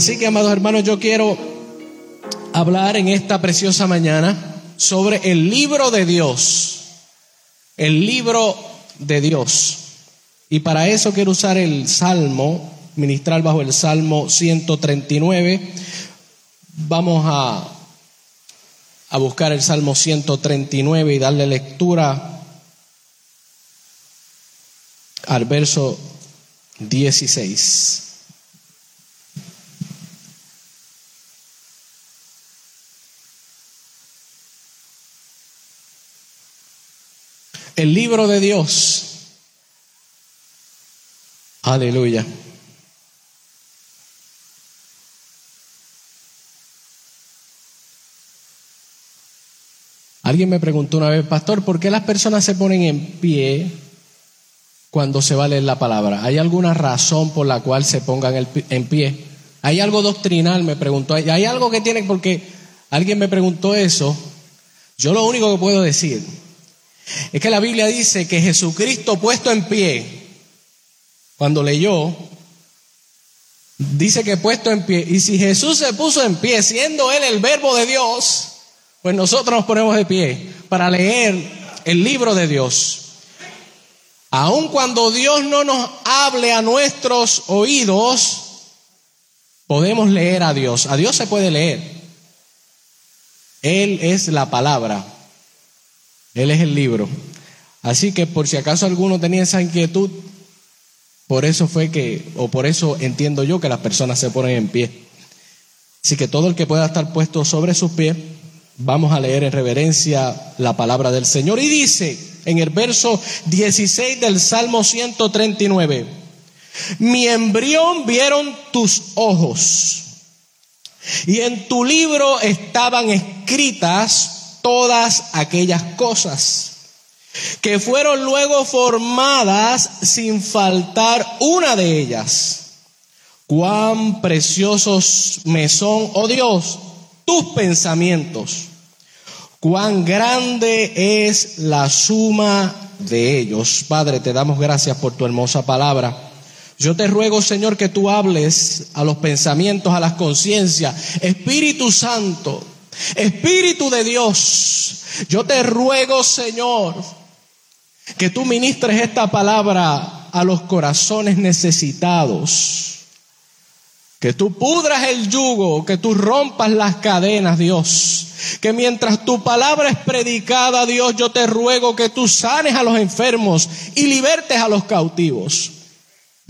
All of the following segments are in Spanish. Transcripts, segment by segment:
Así que, amados hermanos, yo quiero hablar en esta preciosa mañana sobre el libro de Dios. El libro de Dios. Y para eso quiero usar el Salmo, ministrar bajo el Salmo 139. Vamos a, a buscar el Salmo 139 y darle lectura al verso 16. El libro de Dios. Aleluya. Alguien me preguntó una vez, pastor, ¿por qué las personas se ponen en pie cuando se va a leer la palabra? ¿Hay alguna razón por la cual se pongan en pie? ¿Hay algo doctrinal? Me preguntó. ¿Hay algo que tiene? Porque alguien me preguntó eso. Yo lo único que puedo decir es que la Biblia dice que Jesucristo puesto en pie, cuando leyó, dice que puesto en pie. Y si Jesús se puso en pie, siendo Él el verbo de Dios, pues nosotros nos ponemos de pie para leer el libro de Dios. Aun cuando Dios no nos hable a nuestros oídos, podemos leer a Dios. A Dios se puede leer. Él es la palabra. Él es el libro. Así que por si acaso alguno tenía esa inquietud, por eso fue que, o por eso entiendo yo que las personas se ponen en pie. Así que todo el que pueda estar puesto sobre sus pies, vamos a leer en reverencia la palabra del Señor. Y dice en el verso 16 del Salmo 139, mi embrión vieron tus ojos, y en tu libro estaban escritas todas aquellas cosas que fueron luego formadas sin faltar una de ellas. Cuán preciosos me son, oh Dios, tus pensamientos. Cuán grande es la suma de ellos. Padre, te damos gracias por tu hermosa palabra. Yo te ruego, Señor, que tú hables a los pensamientos, a las conciencias. Espíritu Santo, Espíritu de Dios, yo te ruego, Señor, que tú ministres esta palabra a los corazones necesitados. Que tú pudras el yugo, que tú rompas las cadenas, Dios. Que mientras tu palabra es predicada, Dios, yo te ruego que tú sanes a los enfermos y libertes a los cautivos.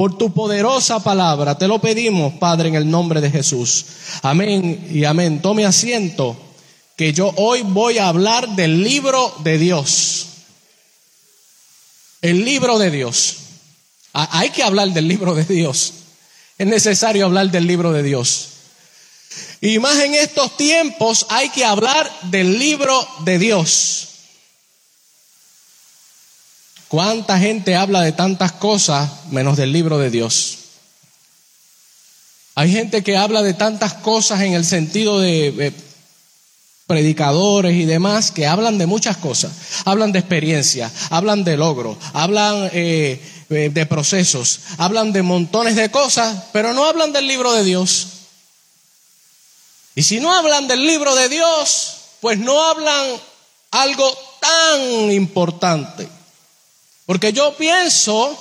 Por tu poderosa palabra, te lo pedimos, Padre, en el nombre de Jesús. Amén y amén. Tome asiento, que yo hoy voy a hablar del libro de Dios. El libro de Dios. Hay que hablar del libro de Dios. Es necesario hablar del libro de Dios. Y más en estos tiempos hay que hablar del libro de Dios. ¿Cuánta gente habla de tantas cosas menos del libro de Dios? Hay gente que habla de tantas cosas en el sentido de, predicadores y demás que hablan de muchas cosas. Hablan de experiencia, hablan de logro, hablan eh, eh, de procesos, hablan de montones de cosas, pero no hablan del libro de Dios. Y si no hablan del libro de Dios, pues no hablan algo tan importante. Porque yo pienso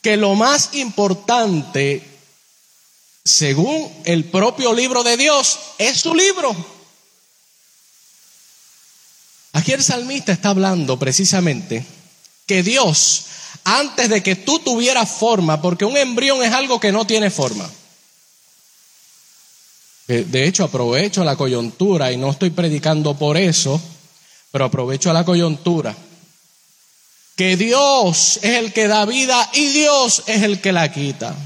que lo más importante, según el propio libro de Dios, es su libro. Aquí el salmista está hablando precisamente que Dios, antes de que tú tuvieras forma, porque un embrión es algo que no tiene forma. De hecho, aprovecho la coyuntura y no estoy predicando por eso, pero aprovecho la coyuntura que Dios es el que da vida y Dios es el que la quita.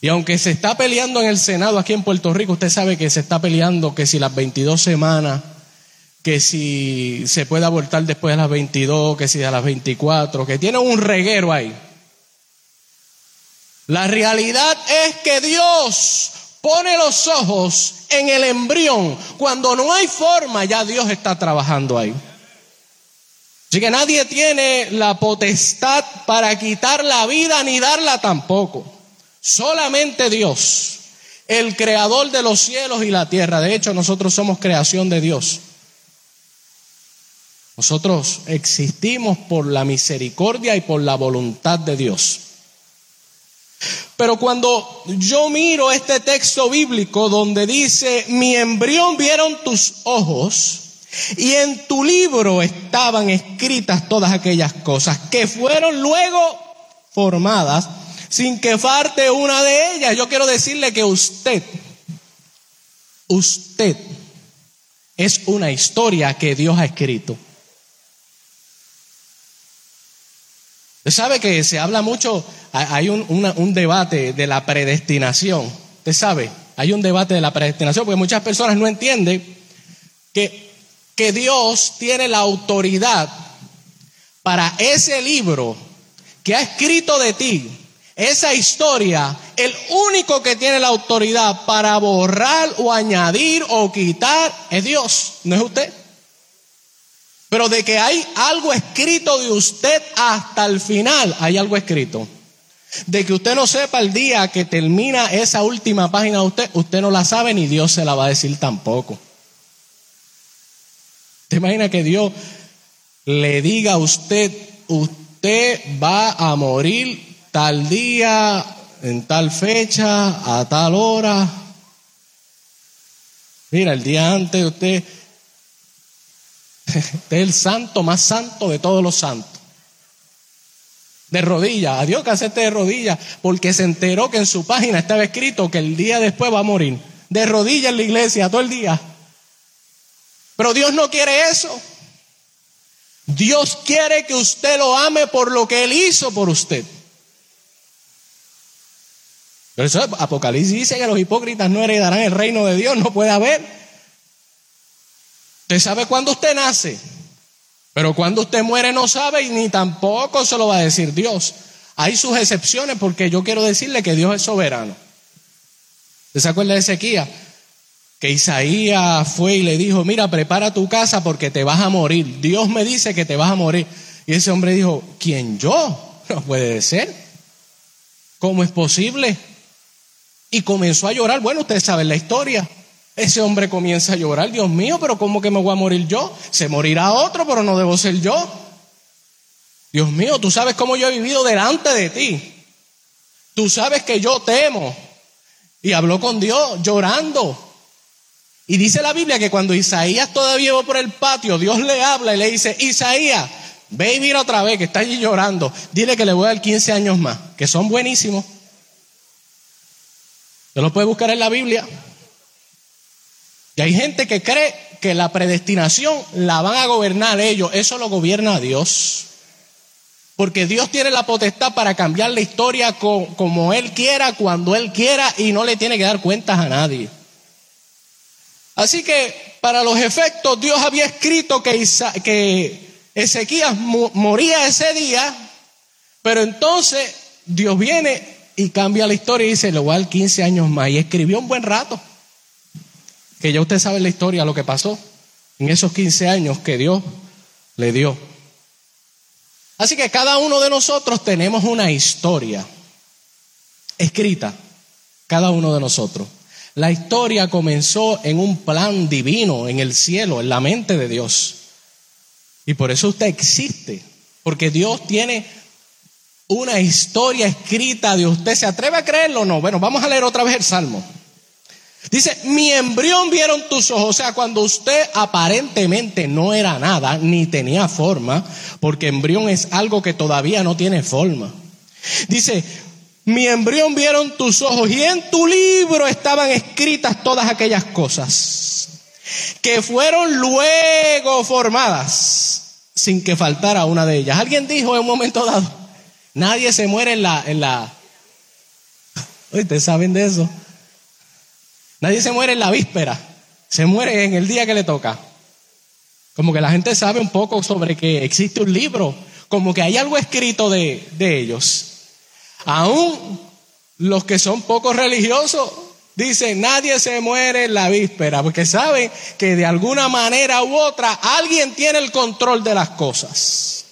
Y aunque se está peleando en el Senado aquí en Puerto Rico, usted sabe que se está peleando que si las 22 semanas, que si se puede abortar después de las 22, que si a las 24, que tiene un reguero ahí. La realidad es que Dios pone los ojos en el embrión. Cuando no hay forma, ya Dios está trabajando ahí. Así que nadie tiene la potestad para quitar la vida ni darla tampoco. Solamente Dios. el creador de los cielos y la tierra. De hecho, nosotros somos creación de Dios. Nosotros existimos por la misericordia y por la voluntad de Dios. Pero cuando yo miro este texto bíblico donde dice, mi embrión vieron tus ojos y en tu libro estaban escritas todas aquellas cosas que fueron luego formadas sin que falte una de ellas. Yo quiero decirle que usted, usted es una historia que Dios ha escrito. Usted sabe que se habla mucho, hay un, debate de la predestinación. Usted sabe, hay un debate de la predestinación porque muchas personas no entienden que, que Dios tiene la autoridad para ese libro que ha escrito de ti, esa historia, el único que tiene la autoridad para borrar o añadir o quitar es Dios, no es usted. Pero de que hay algo escrito de usted hasta el final, hay algo escrito. De que usted no sepa el día que termina esa última página de usted, usted no la sabe ni Dios se la va a decir tampoco. ¿Te imagina que Dios le diga a usted, usted va a morir tal día, en tal fecha, a tal hora? Mira, el día antes usted Este es el santo más santo de todos los santos. De rodillas, a Dios que hacerte de rodillas, porque se enteró que en su página estaba escrito que el día después va a morir. De rodillas en la iglesia todo el día. Pero Dios no quiere eso. Dios quiere que usted lo ame por lo que Él hizo por usted. Pero eso Apocalipsis dice que los hipócritas no heredarán el reino de Dios, no puede haber. Usted sabe cuándo usted nace, pero cuando usted muere no sabe y ni tampoco se lo va a decir Dios. Hay sus excepciones porque yo quiero decirle que Dios es soberano. ¿Usted se acuerda de Ezequiel? Que Isaías fue y le dijo, mira, prepara tu casa porque te vas a morir. Dios me dice que te vas a morir. Y ese hombre dijo, ¿quién yo? No puede ser. ¿Cómo es posible? Y comenzó a llorar. Bueno, ustedes saben la historia. Ese hombre comienza a llorar, Dios mío, pero ¿cómo que me voy a morir yo? Se morirá otro, pero no debo ser yo. Dios mío, tú sabes cómo yo he vivido delante de ti. Tú sabes que yo temo. Y habló con Dios llorando. Y dice la Biblia que cuando Isaías todavía va por el patio, Dios le habla y le dice, Isaías, ve y mira otra vez que está allí llorando. Dile que le voy a dar 15 años más, que son buenísimos. ¿Se lo puede buscar en la Biblia? Y hay gente que cree que la predestinación la van a gobernar ellos. Eso lo gobierna Dios. Porque Dios tiene la potestad para cambiar la historia como Él quiera, cuando Él quiera, y no le tiene que dar cuentas a nadie. Así que, para los efectos, Dios había escrito que, que Ezequías moría ese día, pero entonces Dios viene y cambia la historia y dice, le voy a dar 15 años más. Y escribió un buen rato que ya usted sabe la historia, lo que pasó en esos 15 años que Dios le dio. Así que cada uno de nosotros tenemos una historia escrita, cada uno de nosotros. La historia comenzó en un plan divino, en el cielo, en la mente de Dios. Y por eso usted existe, porque Dios tiene una historia escrita de usted. ¿Se atreve a creerlo o no? Bueno, vamos a leer otra vez el Salmo. Dice, mi embrión vieron tus ojos. O sea, cuando usted aparentemente no era nada, ni tenía forma, porque embrión es algo que todavía no tiene forma. Dice, mi embrión vieron tus ojos y en tu libro estaban escritas todas aquellas cosas que fueron luego formadas sin que faltara una de ellas. Alguien dijo en un momento dado, nadie se muere en la... En la... ¿Ustedes saben de eso? Nadie se muere en la víspera, se muere en el día que le toca. Como que la gente sabe un poco sobre que existe un libro, como que hay algo escrito de, ellos. Aún los que son poco religiosos dicen, nadie se muere en la víspera, porque saben que de alguna manera u otra alguien tiene el control de las cosas.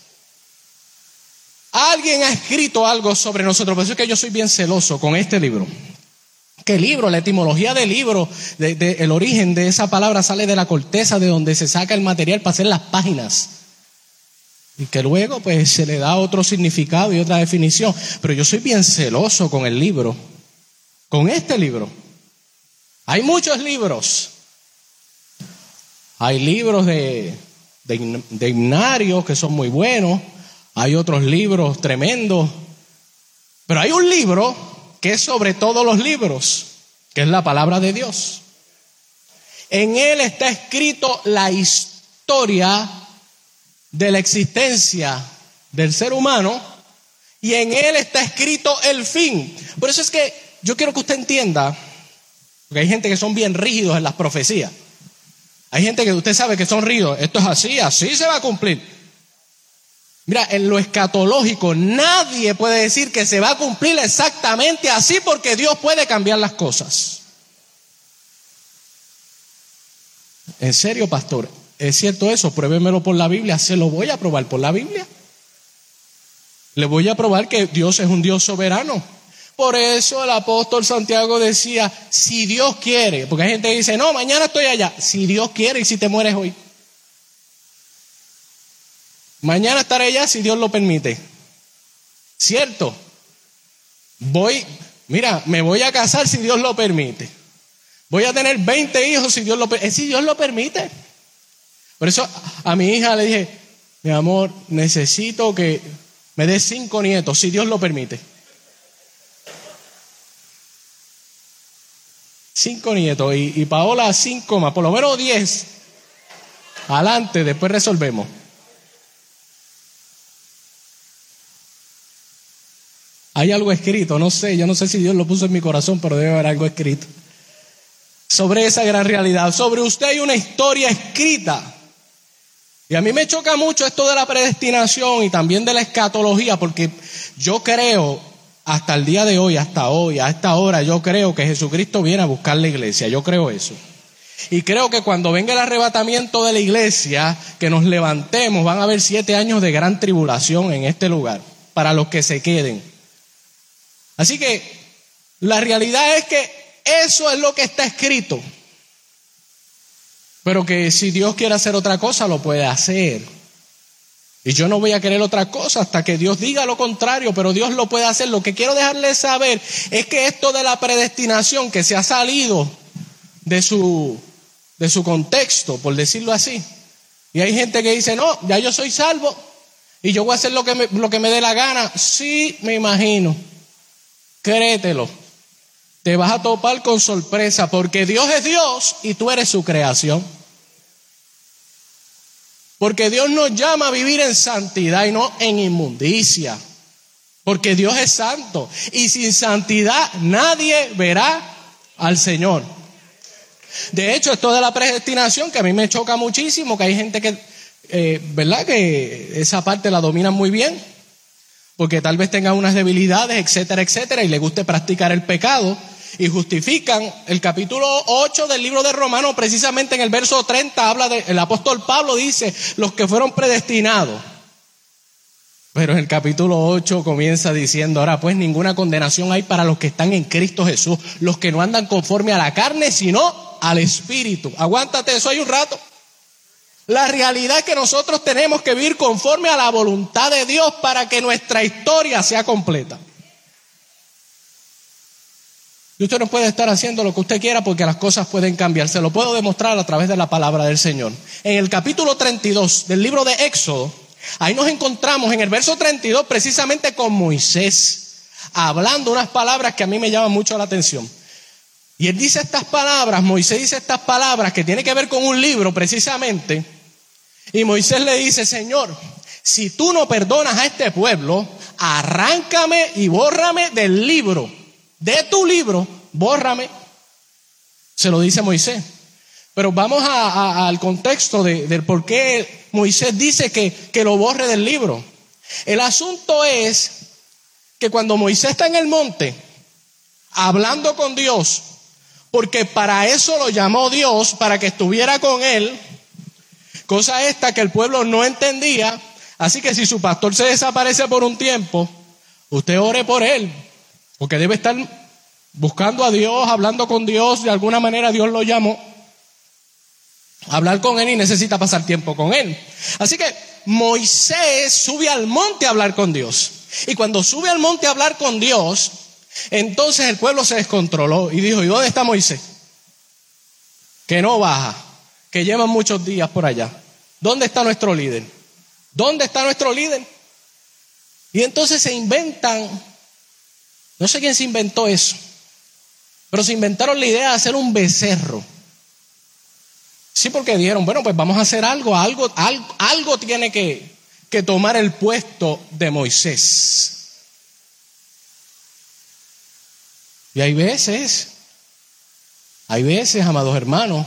Alguien ha escrito algo sobre nosotros, por eso es que yo soy bien celoso con este libro ¿Qué libro? La etimología del libro, de, el origen de esa palabra sale de la corteza de donde se saca el material para hacer las páginas. Y que luego pues se le da otro significado y otra definición. Pero yo soy bien celoso con el libro, con este libro. Hay muchos libros. Hay libros de, de, de himnarios que son muy buenos. Hay otros libros tremendos. Pero hay un libro que es sobre todos los libros, que es la palabra de Dios. En él está escrito la historia de la existencia del ser humano y en él está escrito el fin. Por eso es que yo quiero que usted entienda, porque hay gente que son bien rígidos en las profecías. Hay gente que usted sabe que son rígidos, esto es así, así se va a cumplir. Mira, en lo escatológico nadie puede decir que se va a cumplir exactamente así porque Dios puede cambiar las cosas. En serio, pastor, ¿es cierto eso? Pruébemelo por la Biblia. Se lo voy a probar por la Biblia. Le voy a probar que Dios es un Dios soberano. Por eso el apóstol Santiago decía, si Dios quiere, porque hay gente que dice, no, mañana estoy allá. Si Dios quiere y si te mueres hoy. Mañana estaré allá si Dios lo permite. ¿Cierto? Voy, mira, me voy a casar si Dios lo permite. Voy a tener 20 hijos si Dios lo permite. Si Dios lo permite. Por eso a mi hija le dije, mi amor, necesito que me des cinco nietos, si Dios lo permite. Cinco nietos y, y Paola cinco más, por lo menos diez. Adelante, después resolvemos. Hay algo escrito, no sé, yo no sé si Dios lo puso en mi corazón, pero debe haber algo escrito. Sobre esa gran realidad. Sobre usted hay una historia escrita. Y a mí me choca mucho esto de la predestinación y también de la escatología, porque yo creo, hasta el día de hoy, hasta hoy, a esta hora, yo creo que Jesucristo viene a buscar la iglesia. Yo creo eso. Y creo que cuando venga el arrebatamiento de la iglesia, que nos levantemos, van a haber siete años de gran tribulación en este lugar, para los que se queden. Así que la realidad es que eso es lo que está escrito. Pero que si Dios quiere hacer otra cosa, lo puede hacer. Y yo no voy a querer otra cosa hasta que Dios diga lo contrario, pero Dios lo puede hacer. Lo que quiero dejarles saber es que esto de la predestinación que se ha salido de su, de su contexto, por decirlo así. Y hay gente que dice, no, ya yo soy salvo y yo voy a hacer lo que me, lo que me dé la gana. Sí, me imagino. Créetelo. Te vas a topar con sorpresa porque Dios es Dios y tú eres su creación. Porque Dios nos llama a vivir en santidad y no en inmundicia. Porque Dios es santo. Y sin santidad nadie verá al Señor. De hecho, esto de la predestinación, que a mí me choca muchísimo, que hay gente que, eh, ¿verdad? Que esa parte la domina muy bien porque tal vez tenga unas debilidades, etcétera, etcétera, y le guste practicar el pecado, y justifican el capítulo 8 del libro de Romanos, precisamente en el verso 30 habla de, el apóstol Pablo dice, los que fueron predestinados. Pero en el capítulo 8 comienza diciendo, ahora pues ninguna condenación hay para los que están en Cristo Jesús, los que no andan conforme a la carne, sino al Espíritu. Aguántate eso hay un rato. La realidad es que nosotros tenemos que vivir conforme a la voluntad de Dios para que nuestra historia sea completa. Y usted no puede estar haciendo lo que usted quiera porque las cosas pueden cambiar. Se lo puedo demostrar a través de la palabra del Señor. En el capítulo 32 del libro de Éxodo, ahí nos encontramos en el verso 32 precisamente con Moisés, hablando unas palabras que a mí me llaman mucho la atención. Y él dice estas palabras, Moisés dice estas palabras que tiene que ver con un libro precisamente y Moisés le dice, Señor, si tú no perdonas a este pueblo, arráncame y bórrame del libro. De tu libro, bórrame. Se lo dice Moisés. Pero vamos al contexto del por qué Moisés dice que, que lo borre del libro. El asunto es que cuando Moisés está en el monte, hablando con Dios, porque para eso lo llamó Dios, para que estuviera con él, Cosa esta que el pueblo no entendía. Así que si su pastor se desaparece por un tiempo, usted ore por él, porque debe estar buscando a Dios, hablando con Dios, de alguna manera Dios lo llamó. Hablar con Él y necesita pasar tiempo con Él. Así que Moisés sube al monte a hablar con Dios. Y cuando sube al monte a hablar con Dios, entonces el pueblo se descontroló y dijo, ¿y dónde está Moisés? Que no baja, que llevan muchos días por allá. ¿Dónde está nuestro líder? ¿Dónde está nuestro líder? Y entonces se inventan, no sé quién se inventó eso, pero se inventaron la idea de hacer un becerro. Sí, porque dijeron, bueno, pues vamos a hacer algo, algo, algo, tiene que, que tomar el puesto de Moisés. Y hay veces, hay veces, amados hermanos,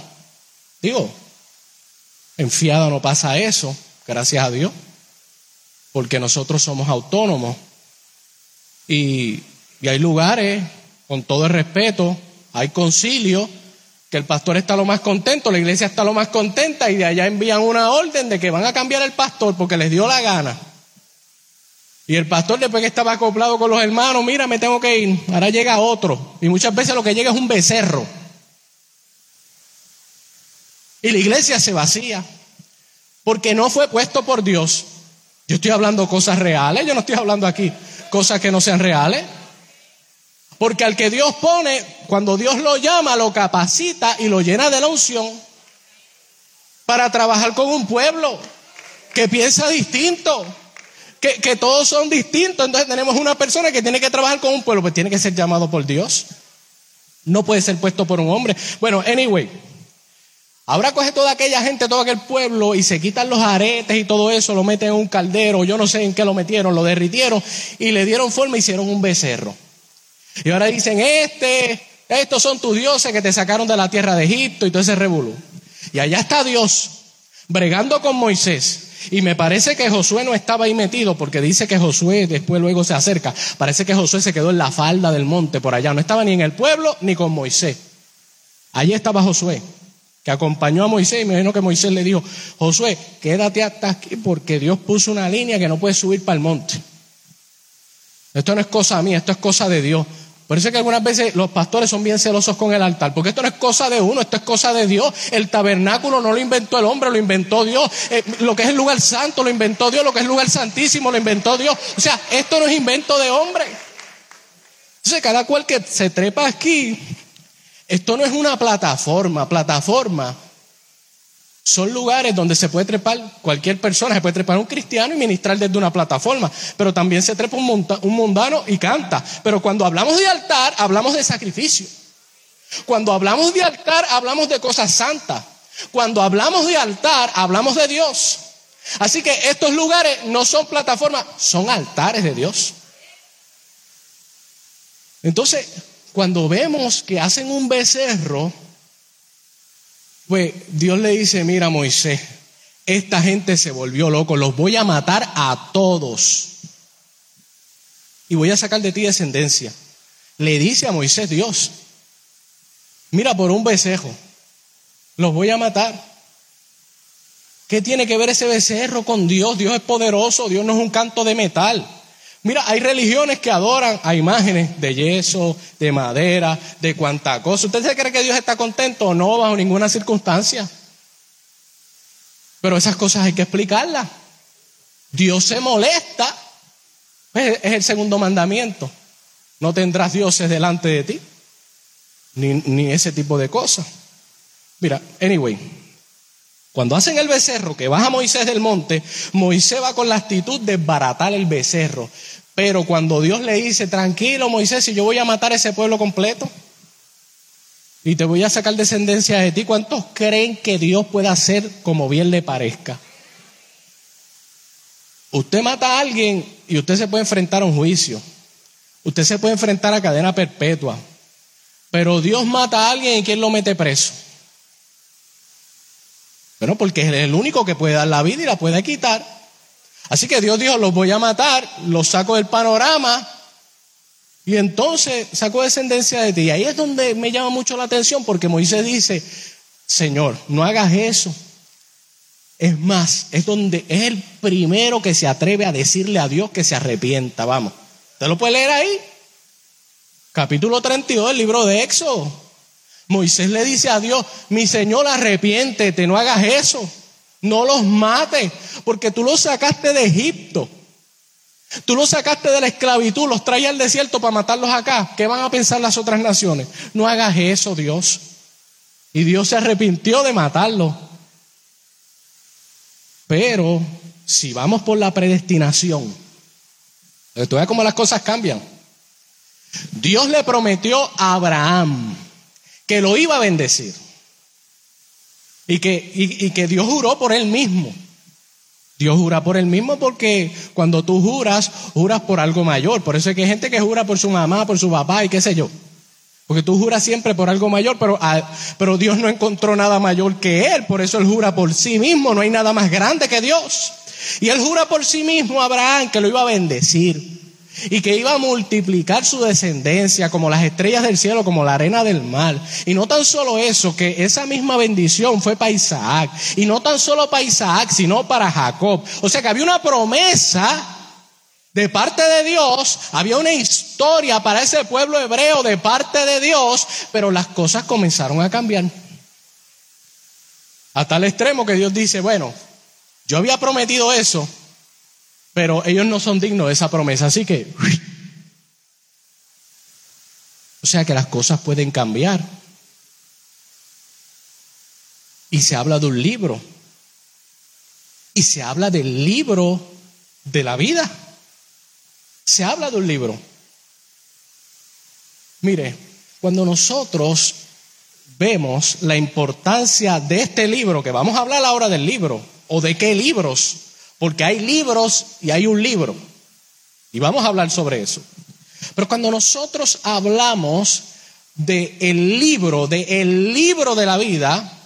digo, en fiado no pasa eso, gracias a Dios, porque nosotros somos autónomos. Y, y hay lugares, con todo el respeto, hay concilio, que el pastor está lo más contento, la iglesia está lo más contenta y de allá envían una orden de que van a cambiar el pastor porque les dio la gana. Y el pastor después que estaba acoplado con los hermanos, mira, me tengo que ir, ahora llega otro. Y muchas veces lo que llega es un becerro. Y la iglesia se vacía, porque no fue puesto por Dios. Yo estoy hablando cosas reales, yo no estoy hablando aquí cosas que no sean reales. Porque al que Dios pone, cuando Dios lo llama, lo capacita y lo llena de la unción para trabajar con un pueblo que piensa distinto, que, todos son distintos. Entonces tenemos una persona que tiene que trabajar con un pueblo, pues tiene que ser llamado por Dios. No puede ser puesto por un hombre. Bueno, anyway. Ahora coge toda aquella gente, todo aquel pueblo y se quitan los aretes y todo eso, lo meten en un caldero, yo no sé en qué lo metieron, lo derritieron y le dieron forma hicieron un becerro. Y ahora dicen, este, estos son tus dioses que te sacaron de la tierra de Egipto y todo ese revolú. Y allá está Dios bregando con Moisés. Y me parece que Josué no estaba ahí metido porque dice que Josué después luego se acerca. Parece que Josué se quedó en la falda del monte por allá. No estaba ni en el pueblo ni con Moisés. Allí estaba Josué, que acompañó a Moisés y me imagino que Moisés le dijo, Josué, quédate hasta aquí porque Dios puso una línea que no puedes subir para el monte. Esto no es cosa mía, esto es cosa de Dios. Por eso es que algunas veces los pastores son bien celosos con el altar, porque esto no es cosa de uno, esto es cosa de Dios. El tabernáculo no lo inventó el hombre, lo inventó Dios. Eh, lo que es el lugar santo lo inventó Dios, lo que es el lugar santísimo lo inventó Dios. O sea, esto no es invento de hombre. Entonces, cada cual que se trepa aquí, esto no es una plataforma, plataforma son lugares donde se puede trepar cualquier persona, se puede trepar un cristiano y ministrar desde una plataforma, pero también se trepa un, mundano y canta. Pero cuando hablamos de altar, hablamos de sacrificio. Cuando hablamos de altar, hablamos de cosas santas. Cuando hablamos de altar, hablamos de Dios. Así que estos lugares no son plataformas, son altares de Dios. Entonces, cuando vemos que hacen un becerro, pues Dios le dice, mira Moisés, esta gente se volvió loco, los voy a matar a todos. Y voy a sacar de ti descendencia. Le dice a Moisés Dios, mira por un becerro, los voy a matar. ¿Qué tiene que ver ese becerro con Dios? Dios es poderoso, Dios no es un canto de metal. Mira, hay religiones que adoran a imágenes de yeso, de madera, de cuanta cosa. ¿Usted se cree que Dios está contento no bajo ninguna circunstancia? Pero esas cosas hay que explicarlas. Dios se molesta. Es el segundo mandamiento. No tendrás dioses delante de ti. Ni, ni ese tipo de cosas. Mira, anyway. Cuando hacen el becerro, que baja Moisés del monte, Moisés va con la actitud de baratar el becerro. Pero cuando Dios le dice, tranquilo Moisés, si yo voy a matar a ese pueblo completo y te voy a sacar descendencia de ti, ¿cuántos creen que Dios puede hacer como bien le parezca? Usted mata a alguien y usted se puede enfrentar a un juicio. Usted se puede enfrentar a cadena perpetua. Pero Dios mata a alguien y ¿quién lo mete preso? Bueno, porque es el único que puede dar la vida y la puede quitar. Así que Dios dijo, los voy a matar, los saco del panorama y entonces saco descendencia de ti. Y ahí es donde me llama mucho la atención porque Moisés dice, Señor, no hagas eso. Es más, es donde es el primero que se atreve a decirle a Dios que se arrepienta. Vamos, ¿usted lo puede leer ahí? Capítulo 32 del libro de Éxodo. Moisés le dice a Dios, mi Señor, arrepiéntete, no hagas eso. No los mates, porque tú los sacaste de Egipto. Tú los sacaste de la esclavitud, los traes al desierto para matarlos acá. ¿Qué van a pensar las otras naciones? No hagas eso, Dios. Y Dios se arrepintió de matarlos. Pero si vamos por la predestinación, tú ves cómo las cosas cambian. Dios le prometió a Abraham que lo iba a bendecir. Y que, y, que Dios juró por él mismo. Dios jura por él mismo porque cuando tú juras, juras por algo mayor. Por eso es que hay gente que jura por su mamá, por su papá y qué sé yo. Porque tú juras siempre por algo mayor, pero, ah, pero Dios no encontró nada mayor que Él. Por eso Él jura por sí mismo. No hay nada más grande que Dios. Y Él jura por sí mismo a Abraham que lo iba a bendecir y que iba a multiplicar su descendencia como las estrellas del cielo, como la arena del mar. Y no tan solo eso, que esa misma bendición fue para Isaac. Y no tan solo para Isaac, sino para Jacob. O sea que había una promesa de parte de Dios, había una historia para ese pueblo hebreo de parte de Dios, pero las cosas comenzaron a cambiar. A tal extremo que Dios dice, bueno, yo había prometido eso, pero ellos no son dignos de esa promesa. Así que, o sea que las cosas pueden cambiar. Y se habla de un libro. Y se habla del libro de la vida. Se habla de un libro. Mire, cuando nosotros vemos la importancia de este libro, que vamos a hablar ahora del libro, o de qué libros, porque hay libros y hay un libro. Y vamos a hablar sobre eso. Pero cuando nosotros hablamos de el libro, de el libro de la vida,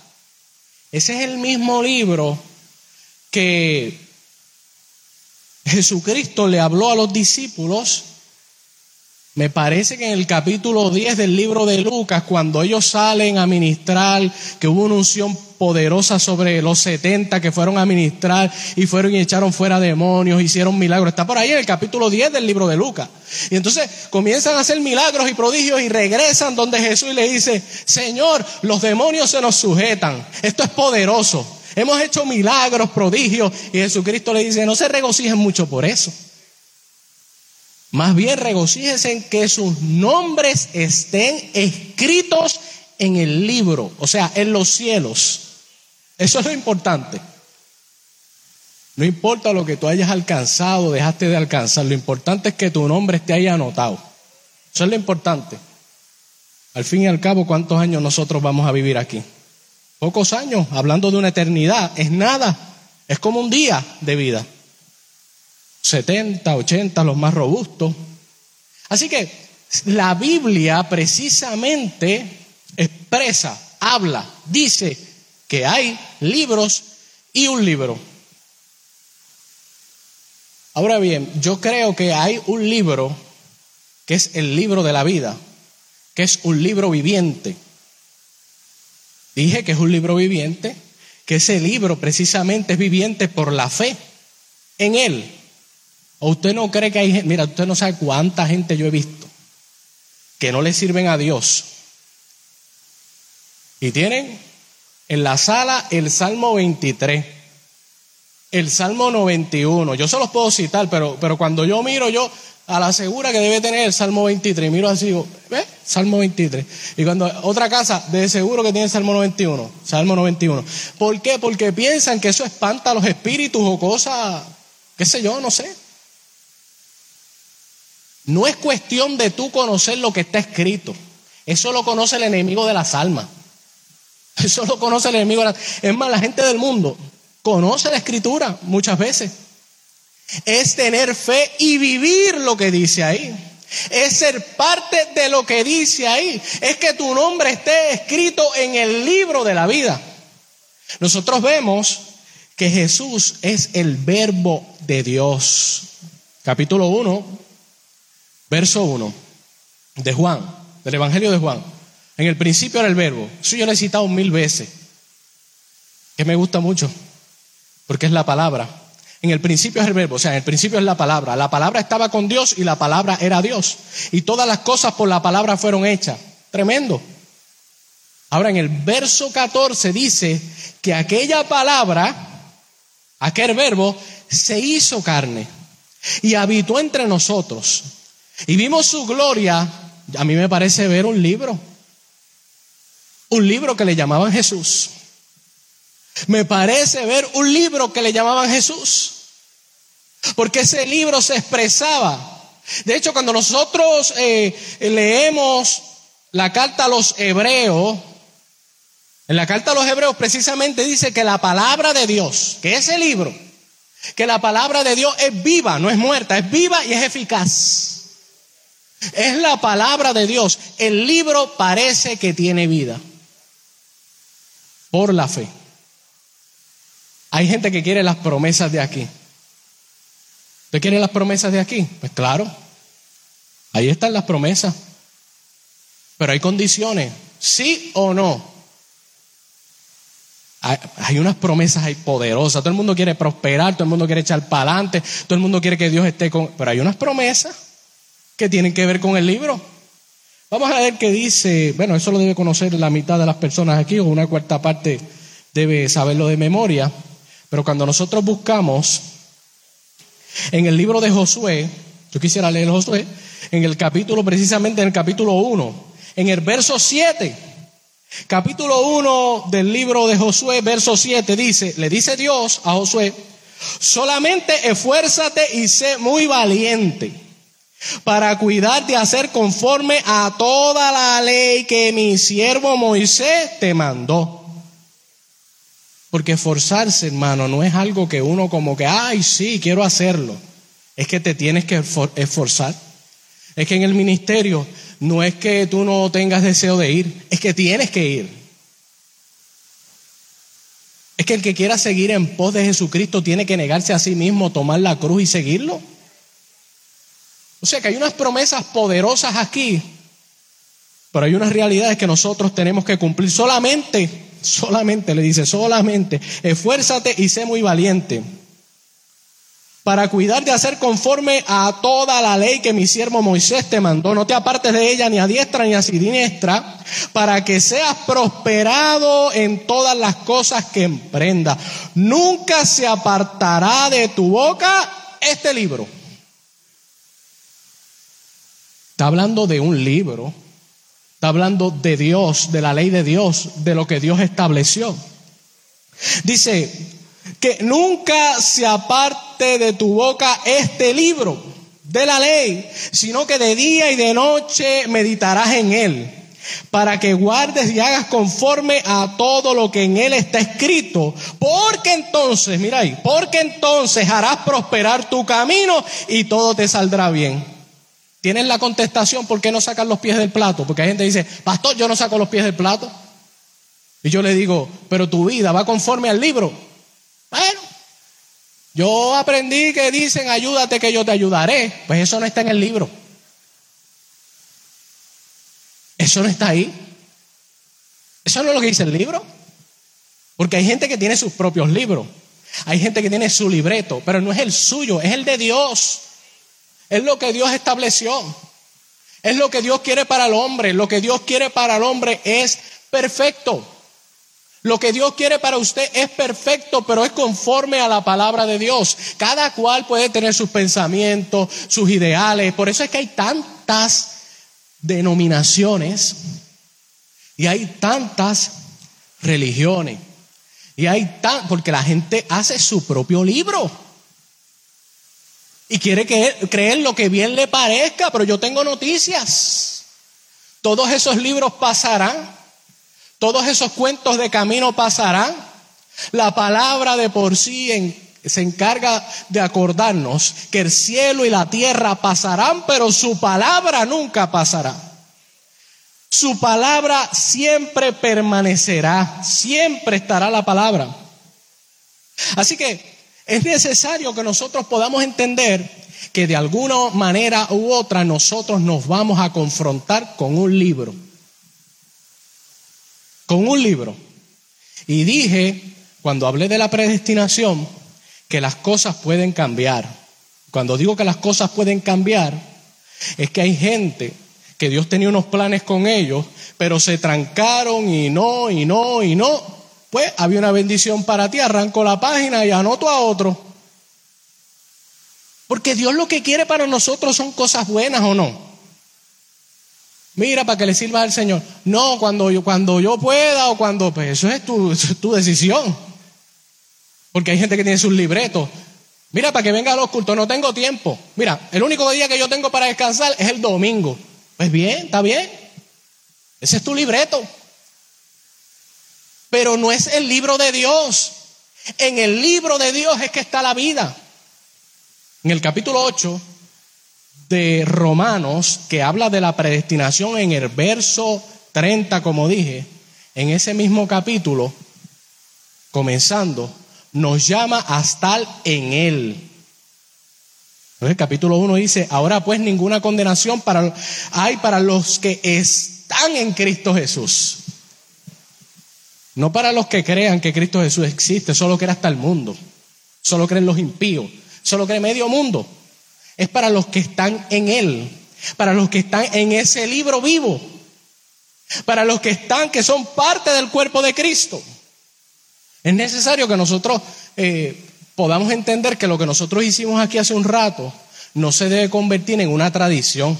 ese es el mismo libro que Jesucristo le habló a los discípulos me parece que en el capítulo 10 del libro de Lucas, cuando ellos salen a ministrar, que hubo una unción poderosa sobre los 70 que fueron a ministrar y fueron y echaron fuera demonios, hicieron milagros. Está por ahí en el capítulo 10 del libro de Lucas. Y entonces comienzan a hacer milagros y prodigios y regresan donde Jesús le dice, Señor, los demonios se nos sujetan. Esto es poderoso. Hemos hecho milagros, prodigios. Y Jesucristo le dice, no se regocijen mucho por eso. Más bien regocíjense en que sus nombres estén escritos en el libro, o sea, en los cielos. Eso es lo importante. No importa lo que tú hayas alcanzado, dejaste de alcanzar, lo importante es que tu nombre esté ahí anotado. Eso es lo importante. Al fin y al cabo, ¿cuántos años nosotros vamos a vivir aquí? Pocos años, hablando de una eternidad, es nada, es como un día de vida. 70, 80, los más robustos. Así que la Biblia precisamente expresa, habla, dice que hay libros y un libro. Ahora bien, yo creo que hay un libro que es el libro de la vida, que es un libro viviente. Dije que es un libro viviente, que ese libro precisamente es viviente por la fe en él. ¿O usted no cree que hay gente, mira, usted no sabe cuánta gente yo he visto que no le sirven a Dios? Y tienen en la sala el Salmo 23, el Salmo 91. Yo se los puedo citar, pero, pero cuando yo miro, yo a la segura que debe tener el Salmo 23. Miro así, digo, ¿ves? Salmo 23. Y cuando otra casa, de seguro que tiene el Salmo 91. Salmo 91. ¿Por qué? Porque piensan que eso espanta a los espíritus o cosas, qué sé yo, no sé. No es cuestión de tú conocer lo que está escrito. Eso lo conoce el enemigo de las almas. Eso lo conoce el enemigo de las Es más, la gente del mundo conoce la escritura muchas veces. Es tener fe y vivir lo que dice ahí. Es ser parte de lo que dice ahí. Es que tu nombre esté escrito en el libro de la vida. Nosotros vemos que Jesús es el verbo de Dios. Capítulo 1, verso 1 de Juan, del Evangelio de Juan. En el principio era el verbo. Eso yo lo he citado mil veces. Que me gusta mucho. Porque es la palabra. En el principio es el verbo, o sea, en el principio es la palabra. La palabra estaba con Dios y la palabra era Dios. Y todas las cosas por la palabra fueron hechas. Tremendo. Ahora en el verso 14 dice que aquella palabra, aquel verbo, se hizo carne y habitó entre nosotros. Y vimos su gloria, a mí me parece ver un libro, un libro que le llamaban Jesús. Me parece ver un libro que le llamaban Jesús, porque ese libro se expresaba. De hecho, cuando nosotros eh, leemos la carta a los hebreos, en la carta a los hebreos precisamente dice que la palabra de Dios, que ese libro, que la palabra de Dios es viva, no es muerta, es viva y es eficaz. Es la palabra de Dios. El libro parece que tiene vida por la fe. Hay gente que quiere las promesas de aquí. ¿Usted quiere las promesas de aquí? Pues claro, ahí están las promesas. Pero hay condiciones, sí o no. Hay, unas promesas ahí poderosas. Todo el mundo quiere prosperar, todo el mundo quiere echar para adelante, todo el mundo quiere que Dios esté con... Pero hay unas promesas que tienen que ver con el libro. Vamos a ver qué dice, bueno, eso lo debe conocer la mitad de las personas aquí, o una cuarta parte debe saberlo de memoria, pero cuando nosotros buscamos en el libro de Josué, yo quisiera leer Josué, en el capítulo, precisamente en el capítulo 1, en el verso 7, capítulo 1 del libro de Josué, verso 7, dice, le dice Dios a Josué, solamente esfuérzate y sé muy valiente para cuidar de hacer conforme a toda la ley que mi siervo Moisés te mandó. Porque esforzarse, hermano, no es algo que uno como que, ay, sí, quiero hacerlo. Es que te tienes que esforzar. Es que en el ministerio no es que tú no tengas deseo de ir, es que tienes que ir. Es que el que quiera seguir en pos de Jesucristo tiene que negarse a sí mismo, tomar la cruz y seguirlo. O sea que hay unas promesas poderosas aquí, pero hay unas realidades que nosotros tenemos que cumplir solamente, solamente, le dice, solamente, esfuérzate y sé muy valiente para cuidar de hacer conforme a toda la ley que mi siervo Moisés te mandó. No te apartes de ella ni a diestra ni a siniestra, para que seas prosperado en todas las cosas que emprenda. Nunca se apartará de tu boca este libro Está hablando de un libro, está hablando de Dios, de la ley de Dios, de lo que Dios estableció. Dice, que nunca se aparte de tu boca este libro de la ley, sino que de día y de noche meditarás en él, para que guardes y hagas conforme a todo lo que en él está escrito, porque entonces, mira ahí, porque entonces harás prosperar tu camino y todo te saldrá bien. ¿Tienen la contestación por qué no sacan los pies del plato? Porque hay gente que dice, pastor, yo no saco los pies del plato. Y yo le digo, pero tu vida va conforme al libro. Bueno, yo aprendí que dicen, ayúdate que yo te ayudaré. Pues eso no está en el libro. Eso no está ahí. Eso no es lo que dice el libro. Porque hay gente que tiene sus propios libros. Hay gente que tiene su libreto, pero no es el suyo, es el de Dios. Es lo que Dios estableció. Es lo que Dios quiere para el hombre. Lo que Dios quiere para el hombre es perfecto. Lo que Dios quiere para usted es perfecto, pero es conforme a la palabra de Dios. Cada cual puede tener sus pensamientos, sus ideales. Por eso es que hay tantas denominaciones y hay tantas religiones. Y hay tan, porque la gente hace su propio libro y quiere creer lo que bien le parezca, pero yo tengo noticias. Todos esos libros pasarán, todos esos cuentos de camino pasarán. La palabra de por sí se encarga de acordarnos que el cielo y la tierra pasarán, pero su palabra nunca pasará. Su palabra siempre permanecerá, siempre estará la palabra. Así que es necesario que nosotros podamos entender que de alguna manera u otra nosotros nos vamos a confrontar con un libro. Con un libro. Y dije, cuando hablé de la predestinación, que las cosas pueden cambiar. Cuando digo que las cosas pueden cambiar, es que hay gente que Dios tenía unos planes con ellos, pero se trancaron y no, y no, y no. Pues había una bendición para ti, arranco la página y anoto a otro. Porque Dios lo que quiere para nosotros son cosas buenas o no. Mira, para que le sirva al Señor. No, cuando yo, cuando yo pueda o cuando, pues eso es tu, tu decisión. Porque hay gente que tiene sus libretos. Mira, para que venga los cultos, no tengo tiempo. Mira, el único día que yo tengo para descansar es el domingo. Pues bien, está bien. Ese es tu libreto. Pero no es el libro de Dios. En el libro de Dios es que está la vida. En el capítulo 8 de Romanos, que habla de la predestinación en el verso 30, como dije, en ese mismo capítulo, comenzando, nos llama a estar en Él. Entonces, el capítulo 1 dice, ahora pues ninguna condenación para, hay para los que están en Cristo Jesús. No para los que crean que Cristo Jesús existe, solo era hasta el mundo, solo creen los impíos, solo cree medio mundo es para los que están en Él, para los que están en ese libro vivo, para los que están, que son parte del cuerpo de Cristo. Es necesario que nosotros eh, podamos entender que lo que nosotros hicimos aquí hace un rato no se debe convertir en una tradición.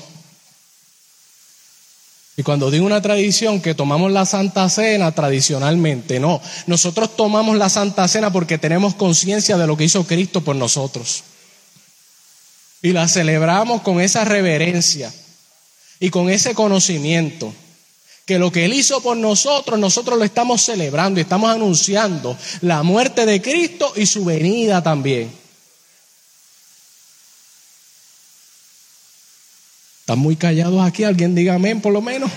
Y cuando digo una tradición, que tomamos la Santa Cena tradicionalmente, no. Nosotros tomamos la Santa Cena porque tenemos conciencia de lo que hizo Cristo por nosotros y la celebramos con esa reverencia y con ese conocimiento. Que lo que Él hizo por nosotros, nosotros lo estamos celebrando y estamos anunciando la muerte de Cristo y su venida también. ¿Están muy callados aquí? ¿Alguien diga amén por lo menos?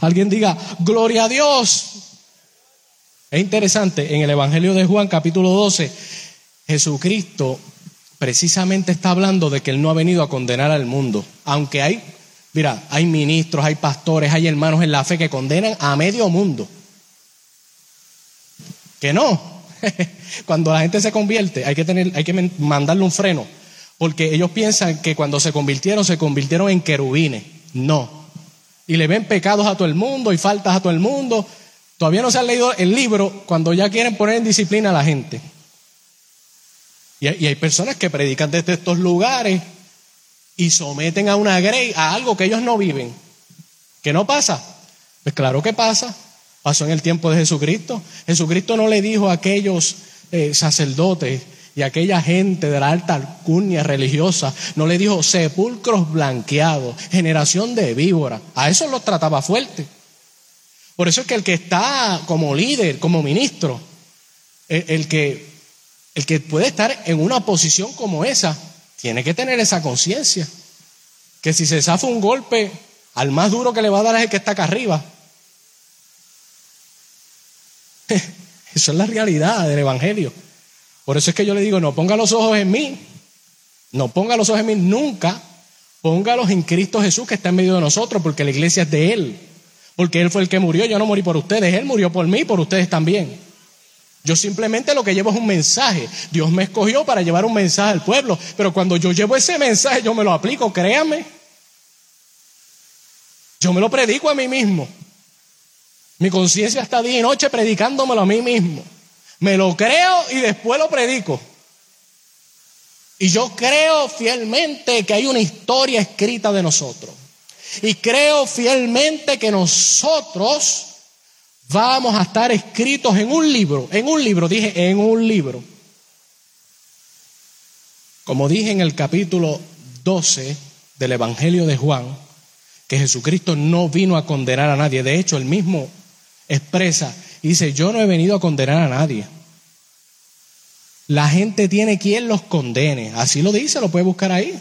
Alguien diga, gloria a Dios. Es interesante, en el Evangelio de Juan capítulo 12, Jesucristo precisamente está hablando de que Él no ha venido a condenar al mundo. Aunque hay, mira, hay ministros, hay pastores, hay hermanos en la fe que condenan a medio mundo. Que no. Cuando la gente se convierte, hay que, tener, hay que mandarle un freno. Porque ellos piensan que cuando se convirtieron, se convirtieron en querubines. No. Y le ven pecados a todo el mundo y faltas a todo el mundo. Todavía no se han leído el libro cuando ya quieren poner en disciplina a la gente. Y, hay personas que predican desde estos lugares y someten a una grey a algo que ellos no viven. ¿Que no pasa? Pues claro que pasa. Pasó en el tiempo de Jesucristo. Jesucristo no le dijo a aquellos eh, sacerdotes y aquella gente de la alta alcurnia religiosa, no le dijo sepulcros blanqueados, generación de víbora. A eso los trataba fuerte. Por eso es que el que está como líder, como ministro, el que el que puede estar en una posición como esa, tiene que tener esa conciencia. Que si se zafa un golpe, al más duro que le va a dar es el que está acá arriba. Eso es la realidad del Evangelio. Por eso es que yo le digo, no ponga los ojos en mí, no ponga los ojos en mí nunca, póngalos en Cristo Jesús que está en medio de nosotros, porque la iglesia es de Él. Porque Él fue el que murió, yo no morí por ustedes, Él murió por mí y por ustedes también. Yo simplemente lo que llevo es un mensaje. Dios me escogió para llevar un mensaje al pueblo, pero cuando yo llevo ese mensaje yo me lo aplico, créame. Yo me lo predico a mí mismo. Mi conciencia está día y noche predicándomelo a mí mismo. Me lo creo y después lo predico. Y yo creo fielmente que hay una historia escrita de nosotros. Y creo fielmente que nosotros vamos a estar escritos en un libro, en un libro, dije, en un libro. Como dije en el capítulo 12 del Evangelio de Juan, que Jesucristo no vino a condenar a nadie. De hecho, él mismo expresa y dice, yo no he venido a condenar a nadie. La gente tiene quien los condene. Así lo dice, lo puede buscar ahí.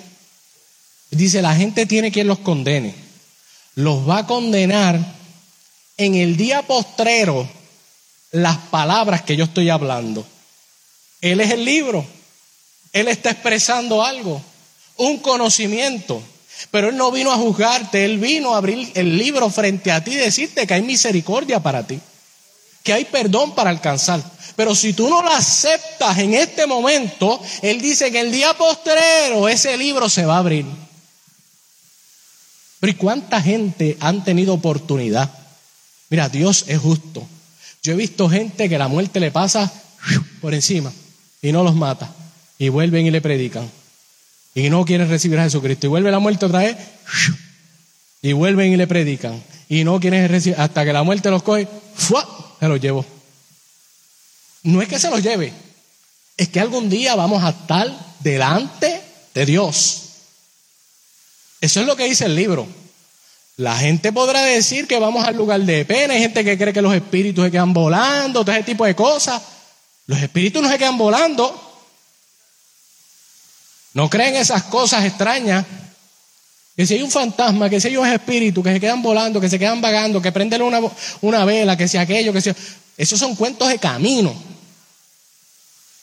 Dice, la gente tiene quien los condene. Los va a condenar en el día postrero las palabras que yo estoy hablando. Él es el libro. Él está expresando algo, un conocimiento. Pero Él no vino a juzgarte, Él vino a abrir el libro frente a ti y decirte que hay misericordia para ti. Que hay perdón para alcanzar. Pero si tú no lo aceptas en este momento, Él dice que el día postrero ese libro se va a abrir. Pero ¿y cuánta gente han tenido oportunidad? Mira, Dios es justo. Yo he visto gente que la muerte le pasa por encima y no los mata. Y vuelven y le predican. Y no quieren recibir a Jesucristo. Y vuelve la muerte otra vez. Y vuelven y le predican. Y no quieren recibir. Hasta que la muerte los coge. Se los llevo. No es que se los lleve. Es que algún día vamos a estar delante de Dios. Eso es lo que dice el libro. La gente podrá decir que vamos al lugar de pena. Hay gente que cree que los espíritus se quedan volando, todo ese tipo de cosas. Los espíritus no se quedan volando. No creen esas cosas extrañas. Que si hay un fantasma, que si hay un espíritu, que se quedan volando, que se quedan vagando, que prenden una, una vela, que si aquello, que si... Esos son cuentos de camino.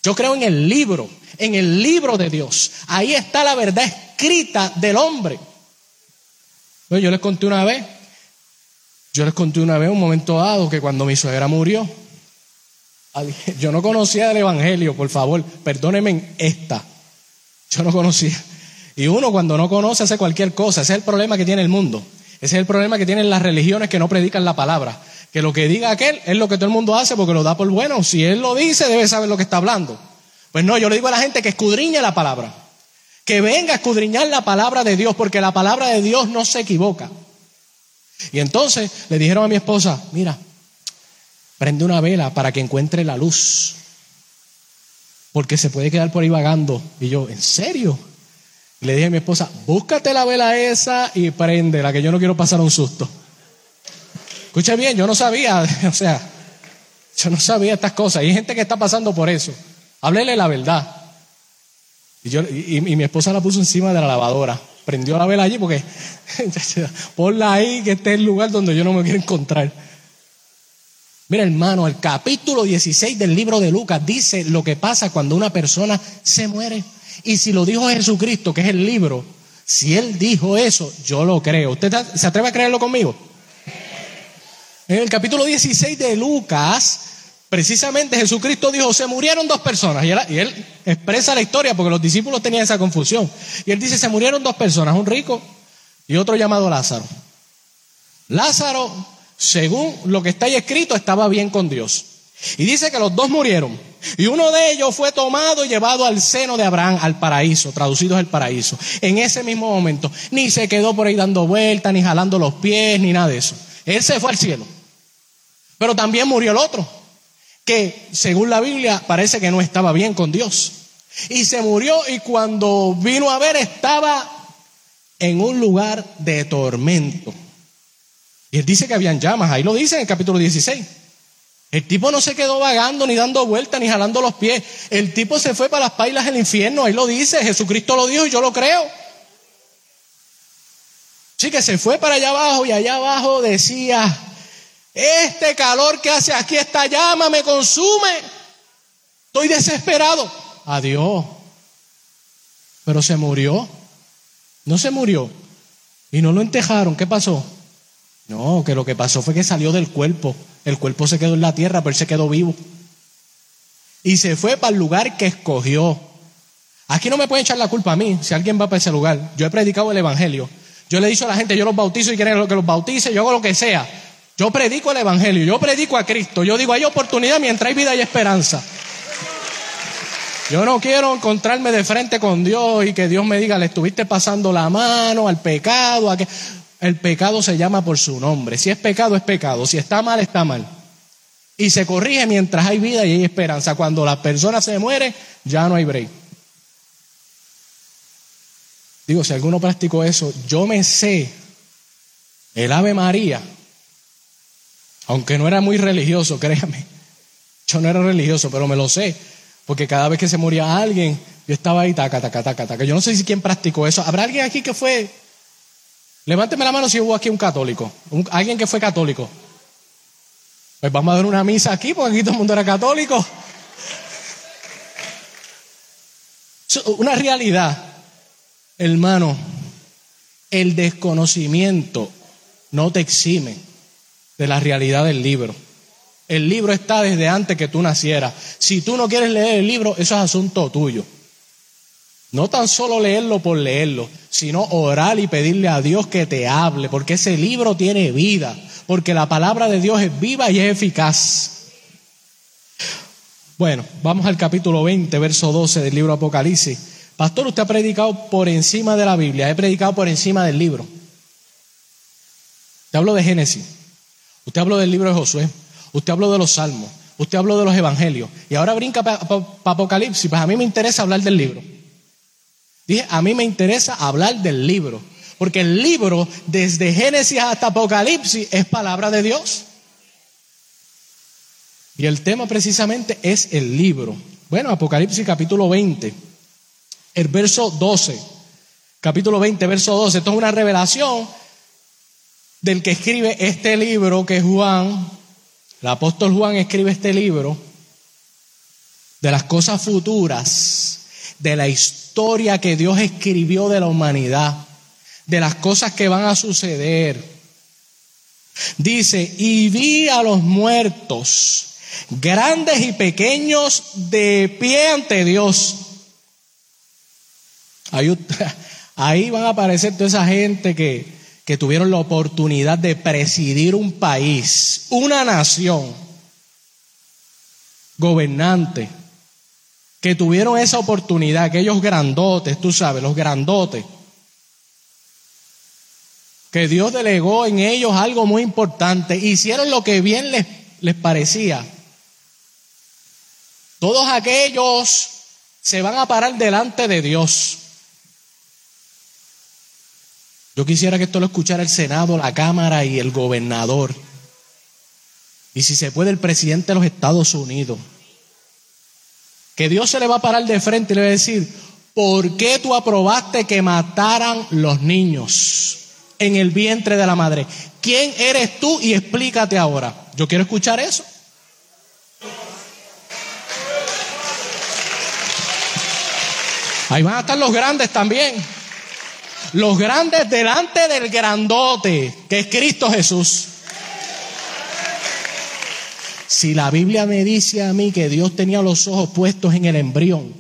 Yo creo en el libro, en el libro de Dios. Ahí está la verdad escrita del hombre. yo les conté una vez, yo les conté una vez un momento dado que cuando mi suegra murió, yo no conocía el Evangelio, por favor, perdónenme en esta. Yo no conocía. Y uno cuando no conoce hace cualquier cosa. Ese es el problema que tiene el mundo. Ese es el problema que tienen las religiones que no predican la palabra. Que lo que diga aquel es lo que todo el mundo hace porque lo da por bueno. Si él lo dice, debe saber lo que está hablando. Pues no, yo le digo a la gente que escudriñe la palabra. Que venga a escudriñar la palabra de Dios porque la palabra de Dios no se equivoca. Y entonces le dijeron a mi esposa, mira, prende una vela para que encuentre la luz porque se puede quedar por ahí vagando. Y yo, ¿en serio? Le dije a mi esposa, búscate la vela esa y la que yo no quiero pasar un susto. Escucha bien, yo no sabía, o sea, yo no sabía estas cosas. Y hay gente que está pasando por eso. Háblele la verdad. Y, yo, y, mi esposa la puso encima de la lavadora. Prendió la vela allí porque, ponla ahí, que este es el lugar donde yo no me quiero encontrar. Mira, hermano, el capítulo 16 del libro de Lucas dice lo que pasa cuando una persona se muere. Y si lo dijo Jesucristo, que es el libro, si él dijo eso, yo lo creo. ¿Usted se atreve a creerlo conmigo? En el capítulo 16 de Lucas, precisamente Jesucristo dijo, se murieron dos personas. Y él, expresa la historia porque los discípulos tenían esa confusión. Y él dice, se murieron dos personas, un rico y otro llamado Lázaro. Lázaro según lo que está ahí escrito, estaba bien con Dios. Y dice que los dos murieron. Y uno de ellos fue tomado y llevado al seno de Abraham, al paraíso, traducido es el paraíso. En ese mismo momento, ni se quedó por ahí dando vueltas, ni jalando los pies, ni nada de eso. Él se fue al cielo. Pero también murió el otro, que según la Biblia parece que no estaba bien con Dios. Y se murió y cuando vino a ver estaba en un lugar de tormento. Y él dice que habían llamas, ahí lo dice en el capítulo 16. El tipo no se quedó vagando, ni dando vueltas, ni jalando los pies. El tipo se fue para las pailas del infierno, ahí lo dice, Jesucristo lo dijo y yo lo creo. Sí, que se fue para allá abajo y allá abajo decía, este calor que hace aquí, esta llama me consume. Estoy desesperado. Adiós. Pero se murió. No se murió. Y no lo entejaron. ¿Qué pasó? No, que lo que pasó fue que salió del cuerpo. El cuerpo se quedó en la tierra, pero él se quedó vivo. Y se fue para el lugar que escogió. Aquí no me pueden echar la culpa a mí si alguien va para ese lugar. Yo he predicado el Evangelio. Yo le he dicho a la gente, yo los bautizo y quieren que los bautice, yo hago lo que sea. Yo predico el Evangelio, yo predico a Cristo. Yo digo, hay oportunidad mientras hay vida y esperanza. Yo no quiero encontrarme de frente con Dios y que Dios me diga, le estuviste pasando la mano al pecado, a que... El pecado se llama por su nombre. Si es pecado, es pecado. Si está mal, está mal. Y se corrige mientras hay vida y hay esperanza. Cuando la persona se muere, ya no hay break. Digo, si alguno practicó eso, yo me sé el Ave María, aunque no era muy religioso, créame. Yo no era religioso, pero me lo sé. Porque cada vez que se moría alguien, yo estaba ahí, taca, taca, taca, taca. Yo no sé si quién practicó eso. ¿Habrá alguien aquí que fue Levánteme la mano si hubo aquí un católico, alguien que fue católico. Pues vamos a dar una misa aquí porque aquí todo el mundo era católico. Una realidad, hermano, el desconocimiento no te exime de la realidad del libro. El libro está desde antes que tú nacieras. Si tú no quieres leer el libro, eso es asunto tuyo. No tan solo leerlo por leerlo, sino orar y pedirle a Dios que te hable, porque ese libro tiene vida, porque la palabra de Dios es viva y es eficaz. Bueno, vamos al capítulo 20, verso 12 del libro Apocalipsis. Pastor, usted ha predicado por encima de la Biblia, he predicado por encima del libro. Te hablo de Génesis, usted habló del libro de Josué, usted habló de los salmos, usted habló de los evangelios, y ahora brinca para Apocalipsis, pues a mí me interesa hablar del libro. Dije, a mí me interesa hablar del libro, porque el libro, desde Génesis hasta Apocalipsis, es palabra de Dios. Y el tema precisamente es el libro. Bueno, Apocalipsis capítulo 20, el verso 12. Capítulo 20, verso 12. Esto es una revelación del que escribe este libro, que es Juan. El apóstol Juan escribe este libro de las cosas futuras, de la historia que Dios escribió de la humanidad, de las cosas que van a suceder. Dice, y vi a los muertos grandes y pequeños de pie ante Dios. Ahí, van a aparecer toda esa gente que, que tuvieron la oportunidad de presidir un país, una nación, gobernante, que tuvieron esa oportunidad, aquellos grandotes, tú sabes, los grandotes, que Dios delegó en ellos algo muy importante, hicieron lo que bien les, les parecía. Todos aquellos se van a parar delante de Dios. Yo quisiera que esto lo escuchara el Senado, la Cámara y el gobernador. Y si se puede, el presidente de los Estados Unidos. Que Dios se le va a parar de frente y le va a decir, ¿por qué tú aprobaste que mataran los niños en el vientre de la madre? ¿Quién eres tú? Y explícate ahora. Yo quiero escuchar eso. Ahí van a estar los grandes también. Los grandes delante del grandote, que es Cristo Jesús. Si la Biblia me dice a mí que Dios tenía los ojos puestos en el embrión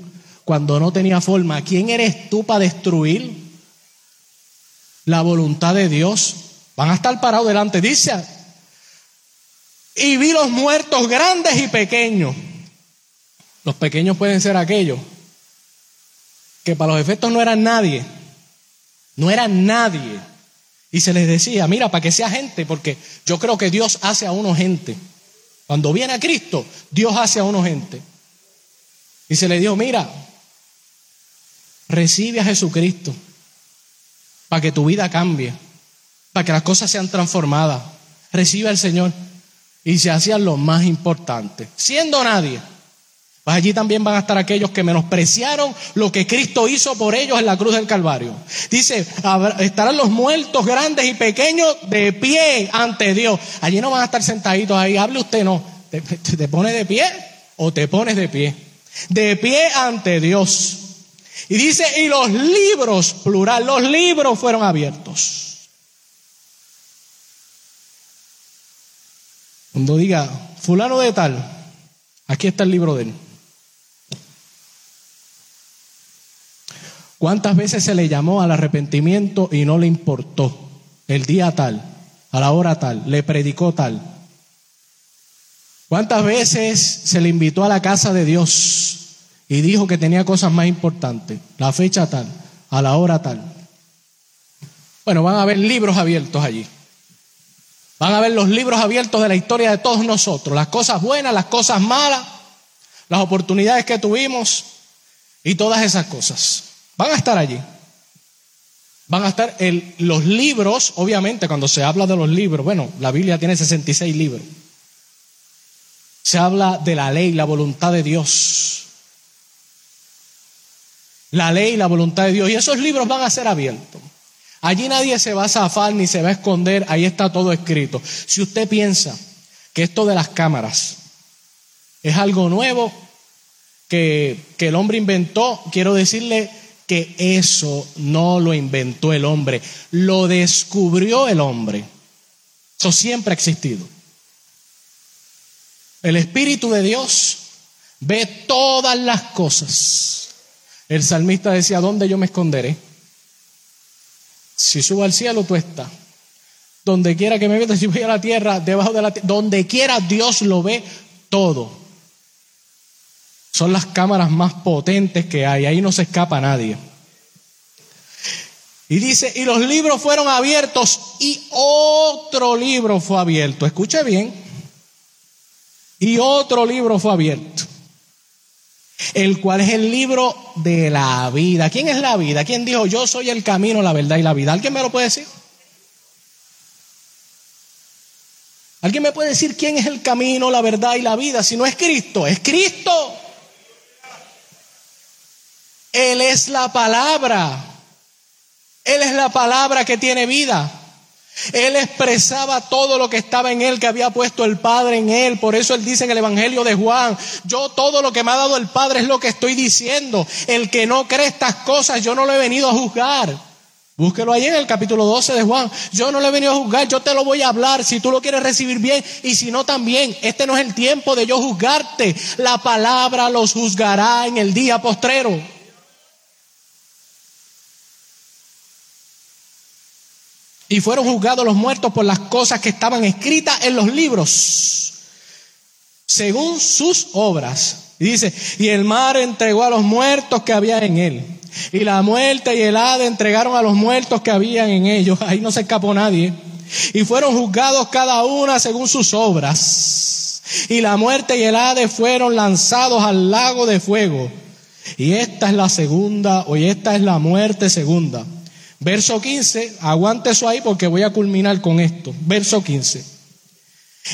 cuando no tenía forma, ¿quién eres tú para destruir la voluntad de Dios? Van a estar parados delante. Dice, y vi los muertos grandes y pequeños. Los pequeños pueden ser aquellos que para los efectos no eran nadie, no eran nadie. Y se les decía, mira, para que sea gente, porque yo creo que Dios hace a uno gente. Cuando viene a Cristo, Dios hace a uno gente. Y se le dijo, mira, recibe a Jesucristo para que tu vida cambie, para que las cosas sean transformadas. Recibe al Señor. Y se hacían lo más importante, siendo nadie. Pues allí también van a estar aquellos que menospreciaron lo que Cristo hizo por ellos en la cruz del Calvario. Dice, estarán los muertos grandes y pequeños de pie ante Dios. Allí no van a estar sentaditos ahí, hable usted, no. ¿Te, te pones de pie o te pones de pie? De pie ante Dios. Y dice, y los libros, plural, los libros fueron abiertos. Cuando diga, fulano de tal, aquí está el libro de él. ¿Cuántas veces se le llamó al arrepentimiento y no le importó? El día tal, a la hora tal, le predicó tal. ¿Cuántas veces se le invitó a la casa de Dios y dijo que tenía cosas más importantes? La fecha tal, a la hora tal. Bueno, van a haber libros abiertos allí. Van a ver los libros abiertos de la historia de todos nosotros, las cosas buenas, las cosas malas, las oportunidades que tuvimos y todas esas cosas. Van a estar allí. Van a estar los libros, obviamente cuando se habla de los libros, bueno, la Biblia tiene 66 libros. Se habla de la ley, la voluntad de Dios. La ley, la voluntad de Dios. Y esos libros van a ser abiertos. Allí nadie se va a zafar ni se va a esconder, ahí está todo escrito. Si usted piensa que esto de las cámaras es algo nuevo que, que el hombre inventó, quiero decirle que eso no lo inventó el hombre, lo descubrió el hombre. Eso siempre ha existido. El Espíritu de Dios ve todas las cosas. El salmista decía, ¿dónde yo me esconderé? Si subo al cielo, tú estás. Donde quiera que me vea, si voy a la tierra, debajo de la tierra, donde quiera Dios lo ve todo. Son las cámaras más potentes que hay, ahí no se escapa nadie. Y dice, y los libros fueron abiertos y otro libro fue abierto. Escuche bien. Y otro libro fue abierto. El cual es el libro de la vida. ¿Quién es la vida? ¿Quién dijo yo soy el camino, la verdad y la vida? ¿Alguien me lo puede decir? ¿Alguien me puede decir quién es el camino, la verdad y la vida? Si no es Cristo, es Cristo. Él es la palabra. Él es la palabra que tiene vida. Él expresaba todo lo que estaba en él, que había puesto el Padre en él. Por eso él dice en el Evangelio de Juan, yo todo lo que me ha dado el Padre es lo que estoy diciendo. El que no cree estas cosas, yo no lo he venido a juzgar. Búsquelo ahí en el capítulo 12 de Juan. Yo no lo he venido a juzgar, yo te lo voy a hablar. Si tú lo quieres recibir bien y si no también. Este no es el tiempo de yo juzgarte. La palabra los juzgará en el día postrero. Y fueron juzgados los muertos por las cosas que estaban escritas en los libros, según sus obras. Y dice, y el mar entregó a los muertos que había en él. Y la muerte y el hada entregaron a los muertos que habían en ellos. Ahí no se escapó nadie. Y fueron juzgados cada una según sus obras. Y la muerte y el hada fueron lanzados al lago de fuego. Y esta es la segunda, o esta es la muerte segunda. Verso 15, aguante eso ahí porque voy a culminar con esto. Verso 15.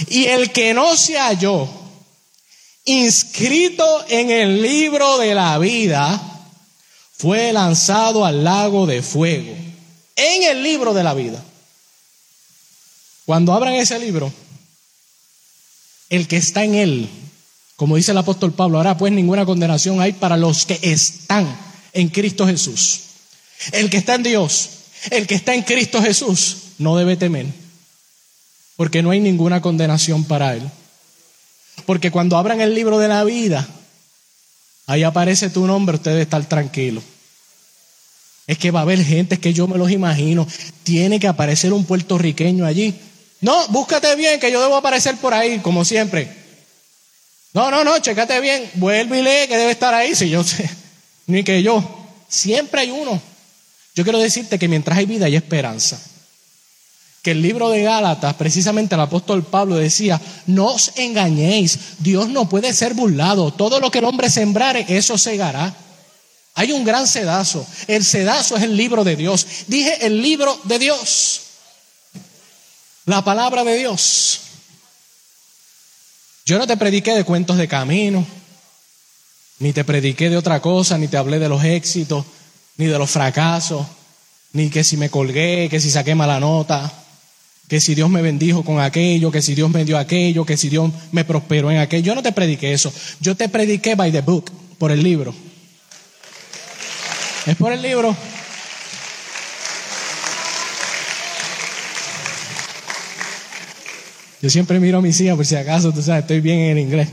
Y el que no se halló inscrito en el libro de la vida fue lanzado al lago de fuego. En el libro de la vida. Cuando abran ese libro, el que está en él, como dice el apóstol Pablo, ahora pues ninguna condenación hay para los que están en Cristo Jesús. El que está en Dios, el que está en Cristo Jesús, no debe temer, porque no hay ninguna condenación para él. Porque cuando abran el libro de la vida, ahí aparece tu nombre, usted debe estar tranquilo. Es que va a haber gente que yo me los imagino. Tiene que aparecer un puertorriqueño allí. No, búscate bien, que yo debo aparecer por ahí, como siempre. No, no, no, chécate bien. Vuelve y lee que debe estar ahí, si yo sé. Ni que yo. Siempre hay uno. Yo quiero decirte que mientras hay vida hay esperanza. Que el libro de Gálatas, precisamente el apóstol Pablo decía, no os engañéis, Dios no puede ser burlado, todo lo que el hombre sembrare, eso segará. Hay un gran sedazo, el sedazo es el libro de Dios. Dije el libro de Dios, la palabra de Dios. Yo no te prediqué de cuentos de camino, ni te prediqué de otra cosa, ni te hablé de los éxitos, ni de los fracasos, ni que si me colgué, que si saqué mala nota, que si Dios me bendijo con aquello, que si Dios me dio aquello, que si Dios me prosperó en aquello. Yo no te prediqué eso. Yo te prediqué by the book, por el libro. Es por el libro. Yo siempre miro a mis hijas por si acaso, tú sabes, estoy bien en el inglés.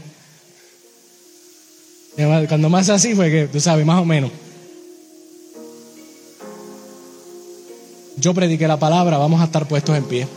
Cuando más así fue que, tú sabes, más o menos. Yo prediqué la palabra, vamos a estar puestos en pie.